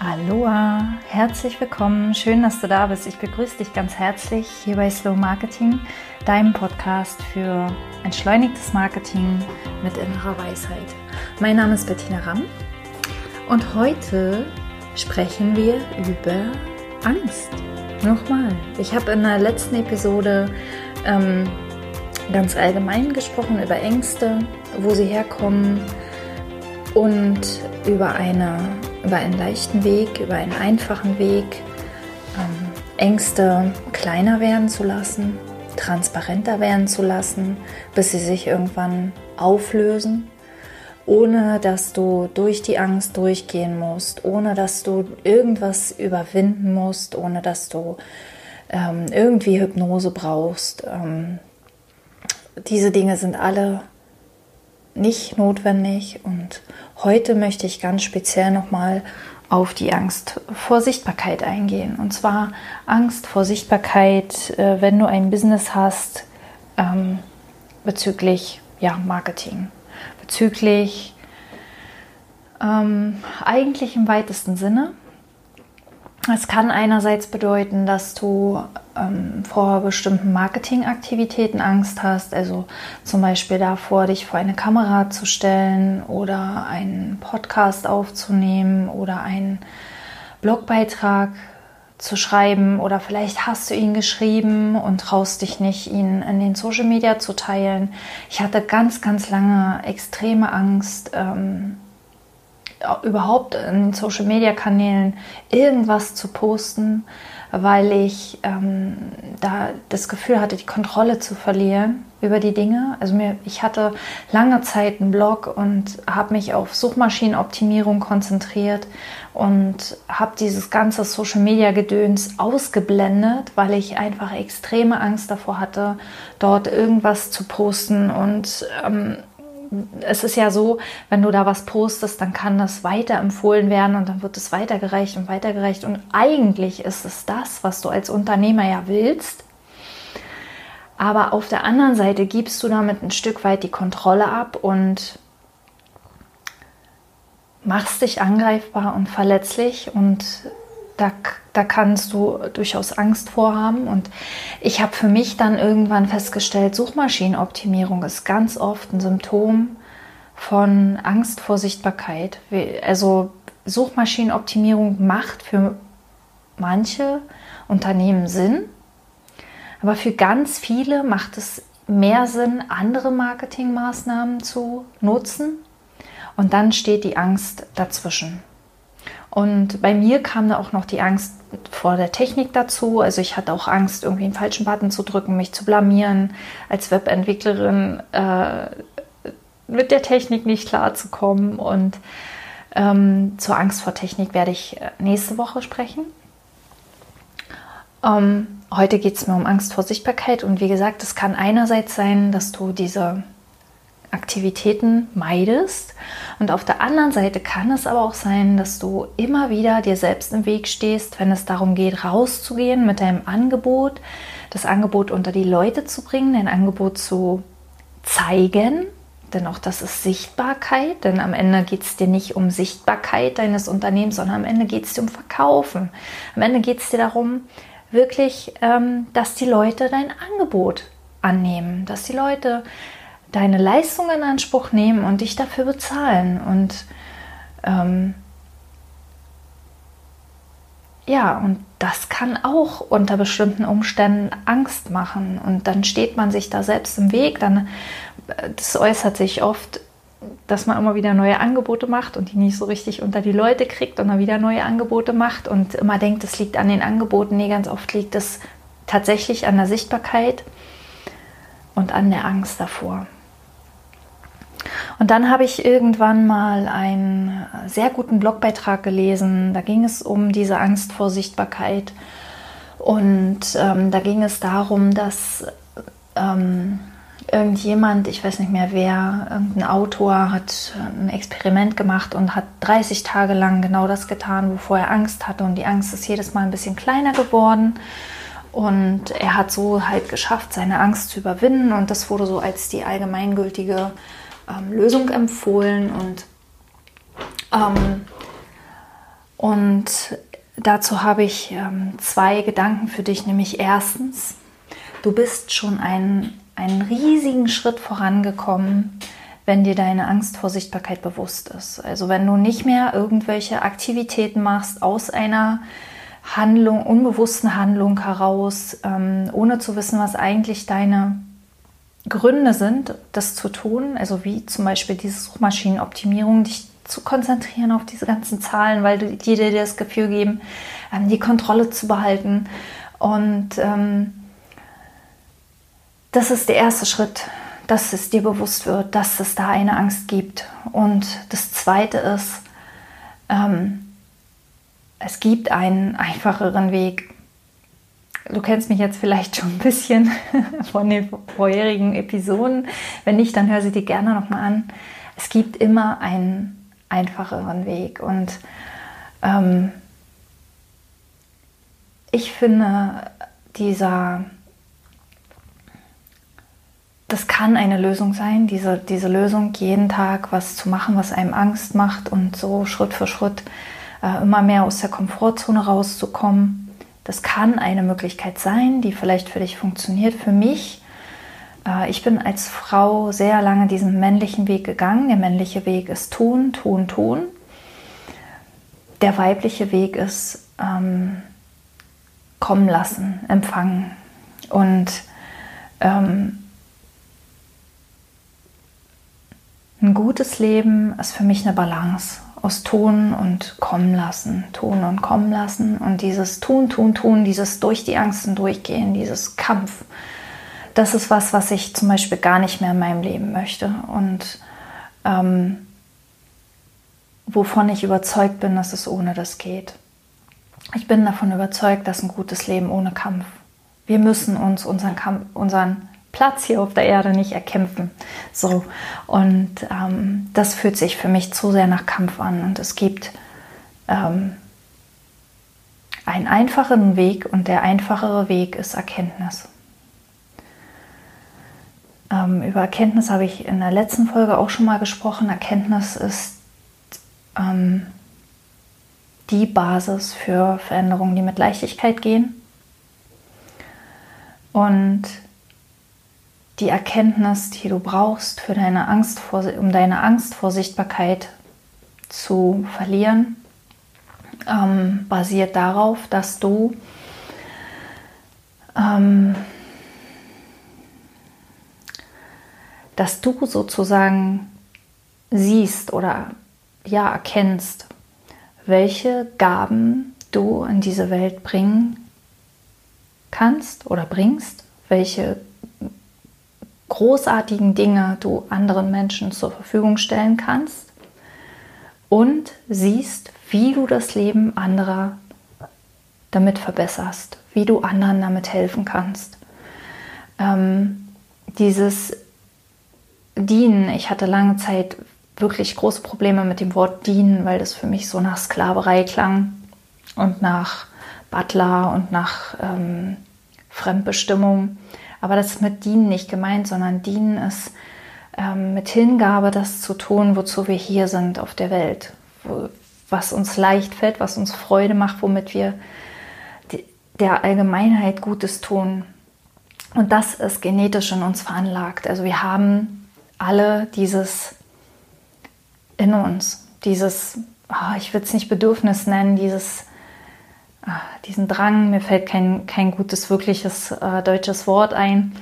Aloha, herzlich willkommen, schön, dass du da bist. Ich begrüße dich ganz herzlich hier bei Slow Marketing, deinem Podcast für entschleunigtes Marketing mit innerer Weisheit. Mein Name ist Bettina Ramm und heute sprechen wir über Angst. Nochmal, ich habe in der letzten Episode ähm, ganz allgemein gesprochen über Ängste, wo sie herkommen und über eine über einen leichten Weg, über einen einfachen Weg, ähm, Ängste kleiner werden zu lassen, transparenter werden zu lassen, bis sie sich irgendwann auflösen, ohne dass du durch die Angst durchgehen musst, ohne dass du irgendwas überwinden musst, ohne dass du ähm, irgendwie Hypnose brauchst. Ähm, diese Dinge sind alle nicht notwendig und heute möchte ich ganz speziell nochmal auf die Angst vor Sichtbarkeit eingehen. Und zwar Angst vor Sichtbarkeit, äh, wenn du ein Business hast ähm, bezüglich ja, Marketing, bezüglich ähm, eigentlich im weitesten Sinne, es kann einerseits bedeuten, dass du ähm, vor bestimmten Marketingaktivitäten Angst hast, also zum Beispiel davor, dich vor eine Kamera zu stellen oder einen Podcast aufzunehmen oder einen Blogbeitrag zu schreiben oder vielleicht hast du ihn geschrieben und traust dich nicht, ihn in den Social Media zu teilen. Ich hatte ganz, ganz lange extreme Angst. Ähm, überhaupt in Social Media Kanälen irgendwas zu posten, weil ich ähm, da das Gefühl hatte, die Kontrolle zu verlieren über die Dinge. Also mir, ich hatte lange Zeit einen Blog und habe mich auf Suchmaschinenoptimierung konzentriert und habe dieses ganze Social Media Gedöns ausgeblendet, weil ich einfach extreme Angst davor hatte, dort irgendwas zu posten und ähm, es ist ja so, wenn du da was postest, dann kann das weiterempfohlen werden und dann wird es weitergereicht und weitergereicht. Und eigentlich ist es das, was du als Unternehmer ja willst. Aber auf der anderen Seite gibst du damit ein Stück weit die Kontrolle ab und machst dich angreifbar und verletzlich und da, da kannst du durchaus Angst vorhaben. Und ich habe für mich dann irgendwann festgestellt, Suchmaschinenoptimierung ist ganz oft ein Symptom von Angst vor Sichtbarkeit. Also Suchmaschinenoptimierung macht für manche Unternehmen Sinn, aber für ganz viele macht es mehr Sinn, andere Marketingmaßnahmen zu nutzen. Und dann steht die Angst dazwischen. Und bei mir kam da auch noch die Angst vor der Technik dazu. Also ich hatte auch Angst, irgendwie einen falschen Button zu drücken, mich zu blamieren, als Webentwicklerin äh, mit der Technik nicht klarzukommen. Und ähm, zur Angst vor Technik werde ich äh, nächste Woche sprechen. Ähm, heute geht es mir um Angst vor Sichtbarkeit. Und wie gesagt, es kann einerseits sein, dass du diese Aktivitäten meidest. Und auf der anderen Seite kann es aber auch sein, dass du immer wieder dir selbst im Weg stehst, wenn es darum geht, rauszugehen mit deinem Angebot, das Angebot unter die Leute zu bringen, dein Angebot zu zeigen. Denn auch das ist Sichtbarkeit, denn am Ende geht es dir nicht um Sichtbarkeit deines Unternehmens, sondern am Ende geht es dir um Verkaufen. Am Ende geht es dir darum, wirklich, ähm, dass die Leute dein Angebot annehmen, dass die Leute deine Leistung in Anspruch nehmen und dich dafür bezahlen. Und ähm, ja, und das kann auch unter bestimmten Umständen Angst machen. Und dann steht man sich da selbst im Weg. Dann, das äußert sich oft, dass man immer wieder neue Angebote macht und die nicht so richtig unter die Leute kriegt und dann wieder neue Angebote macht und immer denkt, es liegt an den Angeboten. Nee, ganz oft liegt es tatsächlich an der Sichtbarkeit und an der Angst davor. Und dann habe ich irgendwann mal einen sehr guten Blogbeitrag gelesen. Da ging es um diese Angst vor Sichtbarkeit. Und ähm, da ging es darum, dass ähm, irgendjemand, ich weiß nicht mehr wer, irgendein Autor hat ein Experiment gemacht und hat 30 Tage lang genau das getan, wovor er Angst hatte. Und die Angst ist jedes Mal ein bisschen kleiner geworden. Und er hat so halt geschafft, seine Angst zu überwinden. Und das wurde so als die allgemeingültige ähm, Lösung empfohlen und ähm, Und dazu habe ich ähm, zwei Gedanken für dich, nämlich erstens, du bist schon einen, einen riesigen Schritt vorangekommen, wenn dir deine Angst vor Sichtbarkeit bewusst ist. Also wenn du nicht mehr irgendwelche Aktivitäten machst aus einer Handlung, unbewussten Handlung heraus, ähm, ohne zu wissen, was eigentlich deine Gründe sind, das zu tun. Also wie zum Beispiel diese Suchmaschinenoptimierung, dich zu konzentrieren auf diese ganzen Zahlen, weil die dir das Gefühl geben, ähm, die Kontrolle zu behalten. Und ähm, das ist der erste Schritt, dass es dir bewusst wird, dass es da eine Angst gibt. Und das zweite ist, ähm, es gibt einen einfacheren Weg. Du kennst mich jetzt vielleicht schon ein bisschen von den vorherigen Episoden. Wenn nicht, dann hör sie dir gerne nochmal an. Es gibt immer einen einfacheren Weg. Und ähm, ich finde, dieser, das kann eine Lösung sein, diese, diese Lösung, jeden Tag was zu machen, was einem Angst macht und so Schritt für Schritt äh, immer mehr aus der Komfortzone rauszukommen. Das kann eine Möglichkeit sein, die vielleicht für dich funktioniert. Für mich, äh, ich bin als Frau sehr lange diesen männlichen Weg gegangen. Der männliche Weg ist tun, tun, tun. Der weibliche Weg ist ähm, kommen lassen, empfangen. Und ähm, ein gutes Leben ist für mich eine Balance aus tun und kommen lassen, tun und kommen lassen und dieses tun, tun, tun, dieses durch die Angsten durchgehen, dieses Kampf, das ist was, was ich zum Beispiel gar nicht mehr in meinem Leben möchte und ähm, wovon ich überzeugt bin, dass es ohne das geht. Ich bin davon überzeugt, dass ein gutes Leben ohne Kampf. Wir müssen uns unseren, Kampf, unseren Platz hier auf der Erde nicht erkämpfen. So. Und ähm, das fühlt sich für mich zu sehr nach Kampf an. Und es gibt ähm, einen einfacheren Weg und der einfachere Weg ist Erkenntnis. Ähm, über Erkenntnis habe ich in der letzten Folge auch schon mal gesprochen. Erkenntnis ist ähm, die Basis für Veränderungen, die mit Leichtigkeit gehen. Und die Erkenntnis, die du brauchst, für deine Angst vor, um deine Angst vor Sichtbarkeit zu verlieren, ähm, basiert darauf, dass du ähm, dass du sozusagen siehst oder ja erkennst, welche Gaben du in diese Welt bringen kannst oder bringst, welche großartigen Dinge du anderen Menschen zur Verfügung stellen kannst und siehst, wie du das Leben anderer damit verbesserst, wie du anderen damit helfen kannst. Ähm, dieses Dienen, ich hatte lange Zeit wirklich große Probleme mit dem Wort dienen, weil das für mich so nach Sklaverei klang und nach Butler und nach ähm, Fremdbestimmung. Aber das ist mit Dienen nicht gemeint, sondern Dienen ist ähm, mit Hingabe das zu tun, wozu wir hier sind auf der Welt. Wo, was uns leicht fällt, was uns Freude macht, womit wir die, der Allgemeinheit Gutes tun. Und das ist genetisch in uns veranlagt. Also wir haben alle dieses in uns, dieses, oh, ich will es nicht Bedürfnis nennen, dieses diesen Drang, mir fällt kein, kein gutes, wirkliches äh, deutsches Wort ein.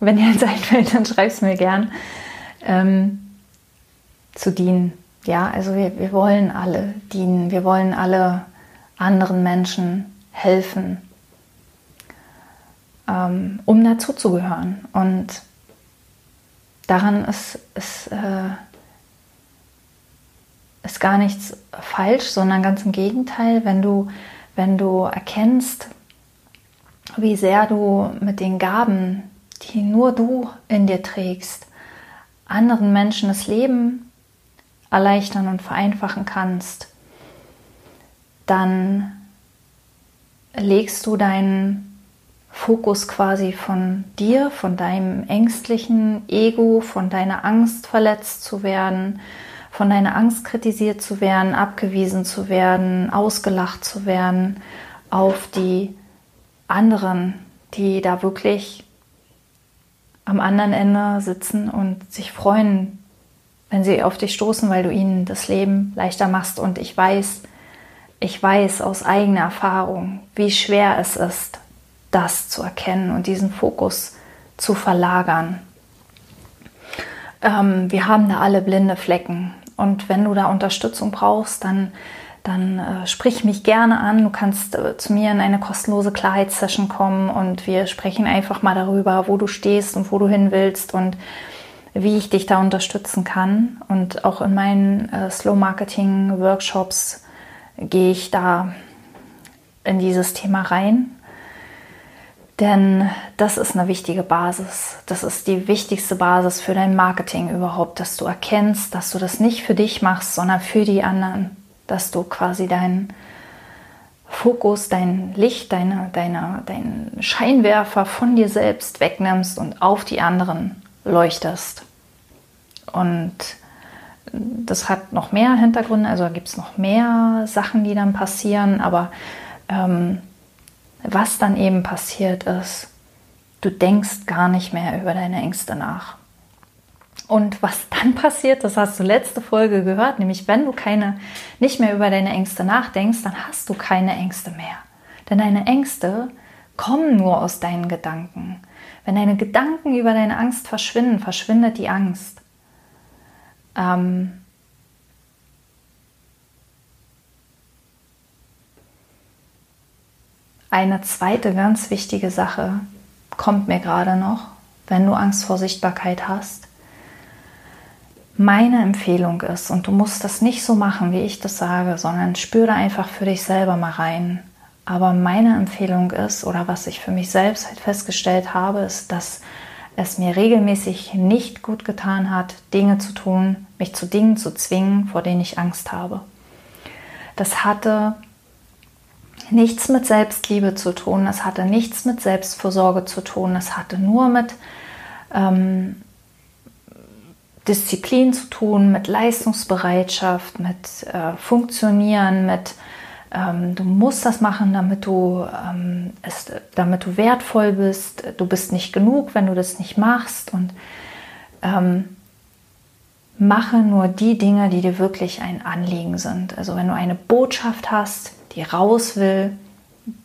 Wenn dir eins einfällt, dann schreib es mir gern. Ähm, zu dienen. Ja, also wir, wir wollen alle dienen. Wir wollen alle anderen Menschen helfen, ähm, um dazuzugehören. Und daran ist, ist, äh, ist gar nichts falsch, sondern ganz im Gegenteil, wenn du wenn du erkennst, wie sehr du mit den Gaben, die nur du in dir trägst, anderen Menschen das Leben erleichtern und vereinfachen kannst, dann legst du deinen Fokus quasi von dir, von deinem ängstlichen Ego, von deiner Angst verletzt zu werden, von deiner Angst kritisiert zu werden, abgewiesen zu werden, ausgelacht zu werden, auf die anderen, die da wirklich am anderen Ende sitzen und sich freuen, wenn sie auf dich stoßen, weil du ihnen das Leben leichter machst. Und ich weiß, ich weiß aus eigener Erfahrung, wie schwer es ist, das zu erkennen und diesen Fokus zu verlagern. Ähm, wir haben da alle blinde Flecken. Und wenn du da Unterstützung brauchst, dann, dann äh, sprich mich gerne an. Du kannst äh, zu mir in eine kostenlose Klarheitssession kommen und wir sprechen einfach mal darüber, wo du stehst und wo du hin willst und wie ich dich da unterstützen kann. Und auch in meinen äh, Slow Marketing Workshops gehe ich da in dieses Thema rein. Denn das ist eine wichtige Basis. Das ist die wichtigste Basis für dein Marketing überhaupt, dass du erkennst, dass du das nicht für dich machst, sondern für die anderen. Dass du quasi deinen Fokus, dein Licht, deine, deine, deinen Scheinwerfer von dir selbst wegnimmst und auf die anderen leuchtest. Und das hat noch mehr Hintergründe, also gibt es noch mehr Sachen, die dann passieren, aber ähm, was dann eben passiert ist, du denkst gar nicht mehr über deine Ängste nach. Und was dann passiert, das hast du letzte Folge gehört, nämlich wenn du keine, nicht mehr über deine Ängste nachdenkst, dann hast du keine Ängste mehr. Denn deine Ängste kommen nur aus deinen Gedanken. Wenn deine Gedanken über deine Angst verschwinden, verschwindet die Angst. Ähm, Eine zweite ganz wichtige Sache kommt mir gerade noch, wenn du Angst vor Sichtbarkeit hast. Meine Empfehlung ist, und du musst das nicht so machen, wie ich das sage, sondern spüre einfach für dich selber mal rein. Aber meine Empfehlung ist, oder was ich für mich selbst halt festgestellt habe, ist, dass es mir regelmäßig nicht gut getan hat, Dinge zu tun, mich zu Dingen zu zwingen, vor denen ich Angst habe. Das hatte nichts mit Selbstliebe zu tun, es hatte nichts mit Selbstvorsorge zu tun, es hatte nur mit ähm, Disziplin zu tun, mit Leistungsbereitschaft, mit äh, Funktionieren, mit ähm, du musst das machen, damit du, ähm, es, damit du wertvoll bist. Du bist nicht genug, wenn du das nicht machst. Und ähm, mache nur die Dinge, die dir wirklich ein Anliegen sind. Also wenn du eine Botschaft hast, die raus will,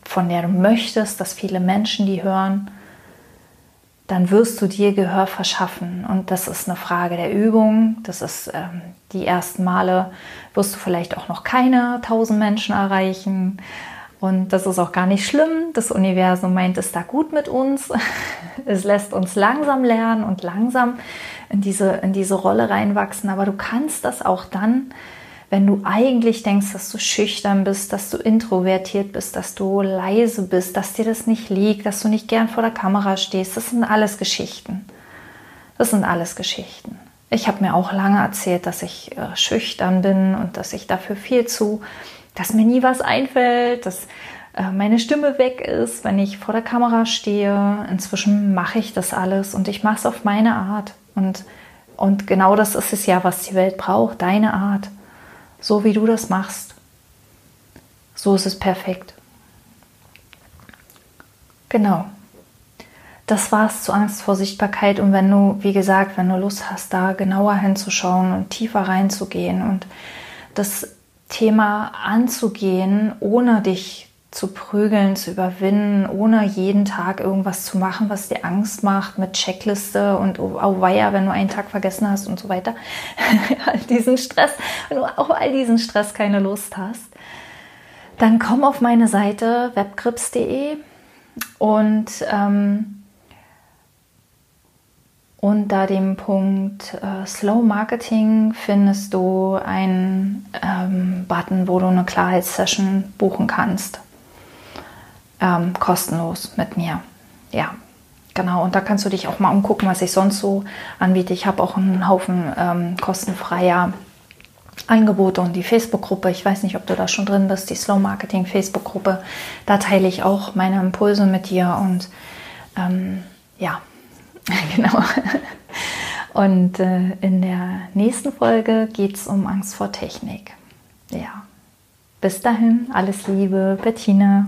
von der du möchtest, dass viele Menschen die hören, dann wirst du dir Gehör verschaffen. Und das ist eine Frage der Übung. Das ist ähm, die ersten Male, wirst du vielleicht auch noch keine tausend Menschen erreichen. Und das ist auch gar nicht schlimm. Das Universum meint es da gut mit uns. Es lässt uns langsam lernen und langsam in diese, in diese Rolle reinwachsen. Aber du kannst das auch dann wenn du eigentlich denkst, dass du schüchtern bist, dass du introvertiert bist, dass du leise bist, dass dir das nicht liegt, dass du nicht gern vor der Kamera stehst, das sind alles Geschichten. Das sind alles Geschichten. Ich habe mir auch lange erzählt, dass ich äh, schüchtern bin und dass ich dafür viel zu, dass mir nie was einfällt, dass äh, meine Stimme weg ist, wenn ich vor der Kamera stehe. Inzwischen mache ich das alles und ich mache es auf meine Art. Und, und genau das ist es ja, was die Welt braucht, deine Art so wie du das machst. So ist es perfekt. Genau. Das war es zu Angst vor Sichtbarkeit. Und wenn du, wie gesagt, wenn du Lust hast, da genauer hinzuschauen und tiefer reinzugehen und das Thema anzugehen, ohne dich zu prügeln, zu überwinden, ohne jeden Tag irgendwas zu machen, was dir Angst macht, mit Checkliste und oh, weia, wenn du einen Tag vergessen hast und so weiter. all diesen Stress, wenn du auf all diesen Stress keine Lust hast, dann komm auf meine Seite webgrips.de und ähm, unter dem Punkt äh, Slow Marketing findest du einen ähm, Button, wo du eine Klarheitssession buchen kannst ähm, kostenlos mit mir. Ja, genau. Und da kannst du dich auch mal umgucken, was ich sonst so anbiete. Ich habe auch einen Haufen ähm, kostenfreier Angebote und die Facebook-Gruppe. Ich weiß nicht, ob du da schon drin bist, die Slow Marketing Facebook-Gruppe. Da teile ich auch meine Impulse mit dir und ähm, ja, genau. Und äh, in der nächsten Folge geht es um Angst vor Technik. Ja. Bis dahin, alles Liebe, Bettina.